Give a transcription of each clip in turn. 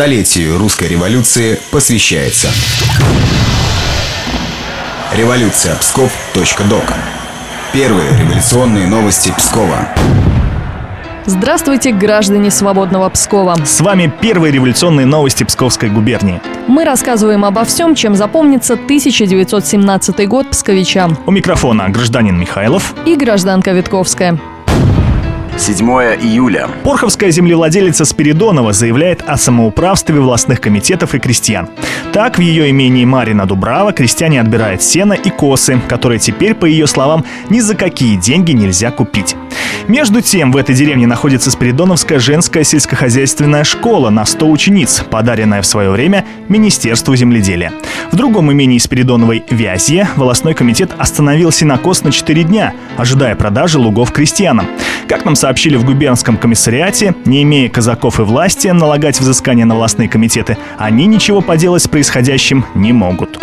Столетию русской революции посвящается. Революция Псков.док. Первые революционные новости Пскова. Здравствуйте, граждане свободного Пскова. С вами первые революционные новости Псковской губернии. Мы рассказываем обо всем, чем запомнится 1917 год псковичам. У микрофона гражданин Михайлов и гражданка Витковская. 7 июля. Порховская землевладелица Спиридонова заявляет о самоуправстве властных комитетов и крестьян. Так, в ее имении Марина Дубрава крестьяне отбирают сено и косы, которые теперь, по ее словам, ни за какие деньги нельзя купить. Между тем, в этой деревне находится Спиридоновская женская сельскохозяйственная школа на 100 учениц, подаренная в свое время Министерству земледелия. В другом имении Спиридоновой Вязье волосной комитет остановил сенокос на 4 дня, ожидая продажи лугов крестьянам. Как нам сообщили в губернском комиссариате, не имея казаков и власти налагать взыскания на властные комитеты, они ничего поделать с происходящим не могут.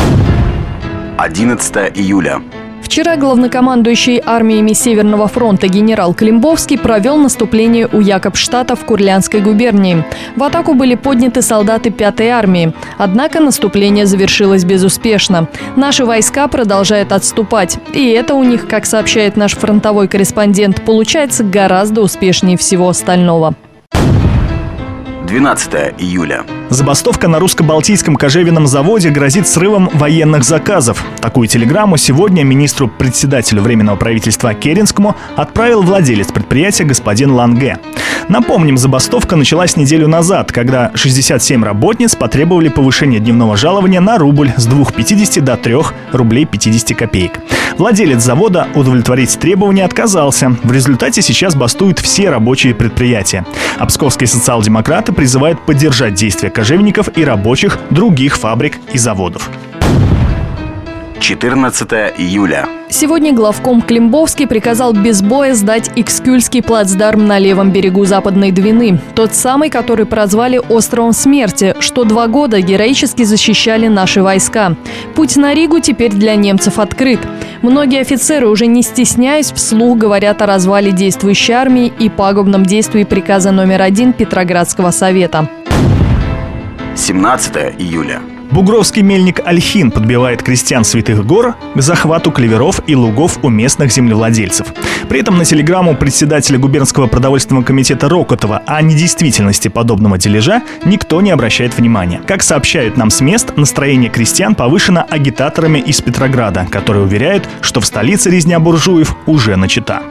11 июля. Вчера главнокомандующий армиями Северного фронта генерал Климбовский провел наступление у Якобштата в Курлянской губернии. В атаку были подняты солдаты 5-й армии. Однако наступление завершилось безуспешно. Наши войска продолжают отступать. И это у них, как сообщает наш фронтовой корреспондент, получается гораздо успешнее всего остального. 12 июля. Забастовка на русско-балтийском кожевенном заводе грозит срывом военных заказов. Такую телеграмму сегодня министру-председателю Временного правительства Керенскому отправил владелец предприятия господин Ланге. Напомним, забастовка началась неделю назад, когда 67 работниц потребовали повышения дневного жалования на рубль с 2,50 до 3 рублей 50 копеек. Владелец завода удовлетворить требования отказался. В результате сейчас бастуют все рабочие предприятия. А псковские социал-демократы призывают поддержать действия кожевенников и рабочих других фабрик и заводов. 14 июля. Сегодня главком Климбовский приказал без боя сдать Икскюльский плацдарм на левом берегу Западной Двины. Тот самый, который прозвали «Островом смерти», что два года героически защищали наши войска. Путь на Ригу теперь для немцев открыт. Многие офицеры, уже не стесняясь, вслух говорят о развале действующей армии и пагубном действии приказа номер один Петроградского совета. 17 июля. Бугровский мельник Альхин подбивает крестьян Святых Гор к захвату клеверов и лугов у местных землевладельцев. При этом на телеграмму председателя губернского продовольственного комитета Рокотова о недействительности подобного дележа никто не обращает внимания. Как сообщают нам с мест, настроение крестьян повышено агитаторами из Петрограда, которые уверяют, что в столице резня буржуев уже начата.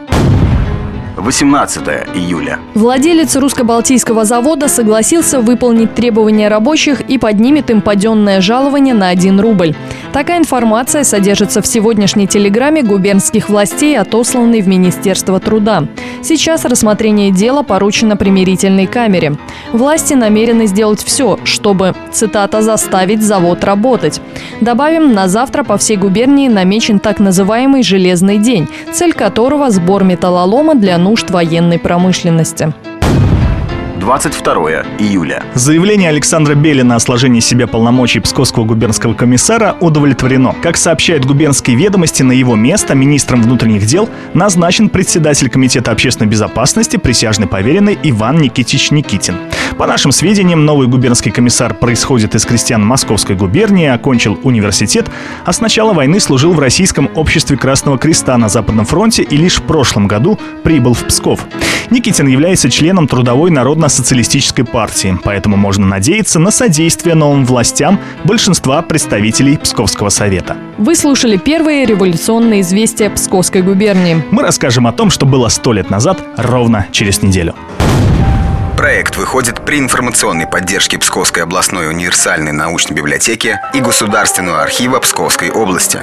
18 июля. Владелец русско-балтийского завода согласился выполнить требования рабочих и поднимет им паденное жалование на 1 рубль. Такая информация содержится в сегодняшней телеграмме губернских властей, отосланной в Министерство труда. Сейчас рассмотрение дела поручено примирительной камере. Власти намерены сделать все, чтобы, цитата, «заставить завод работать». Добавим, на завтра по всей губернии намечен так называемый «железный день», цель которого – сбор металлолома для нужд военной промышленности. 22 июля. Заявление Александра Белина о сложении себя полномочий Псковского губернского комиссара удовлетворено. Как сообщают губернские ведомости, на его место министром внутренних дел назначен председатель Комитета общественной безопасности, присяжный поверенный Иван Никитич Никитин. По нашим сведениям, новый губернский комиссар происходит из крестьян Московской губернии, окончил университет, а с начала войны служил в Российском обществе Красного Креста на Западном фронте и лишь в прошлом году прибыл в Псков. Никитин является членом Трудовой народно-социалистической партии, поэтому можно надеяться на содействие новым властям большинства представителей Псковского совета. Вы слушали первые революционные известия Псковской губернии. Мы расскажем о том, что было сто лет назад, ровно через неделю. Проект выходит при информационной поддержке Псковской областной универсальной научной библиотеки и Государственного архива Псковской области.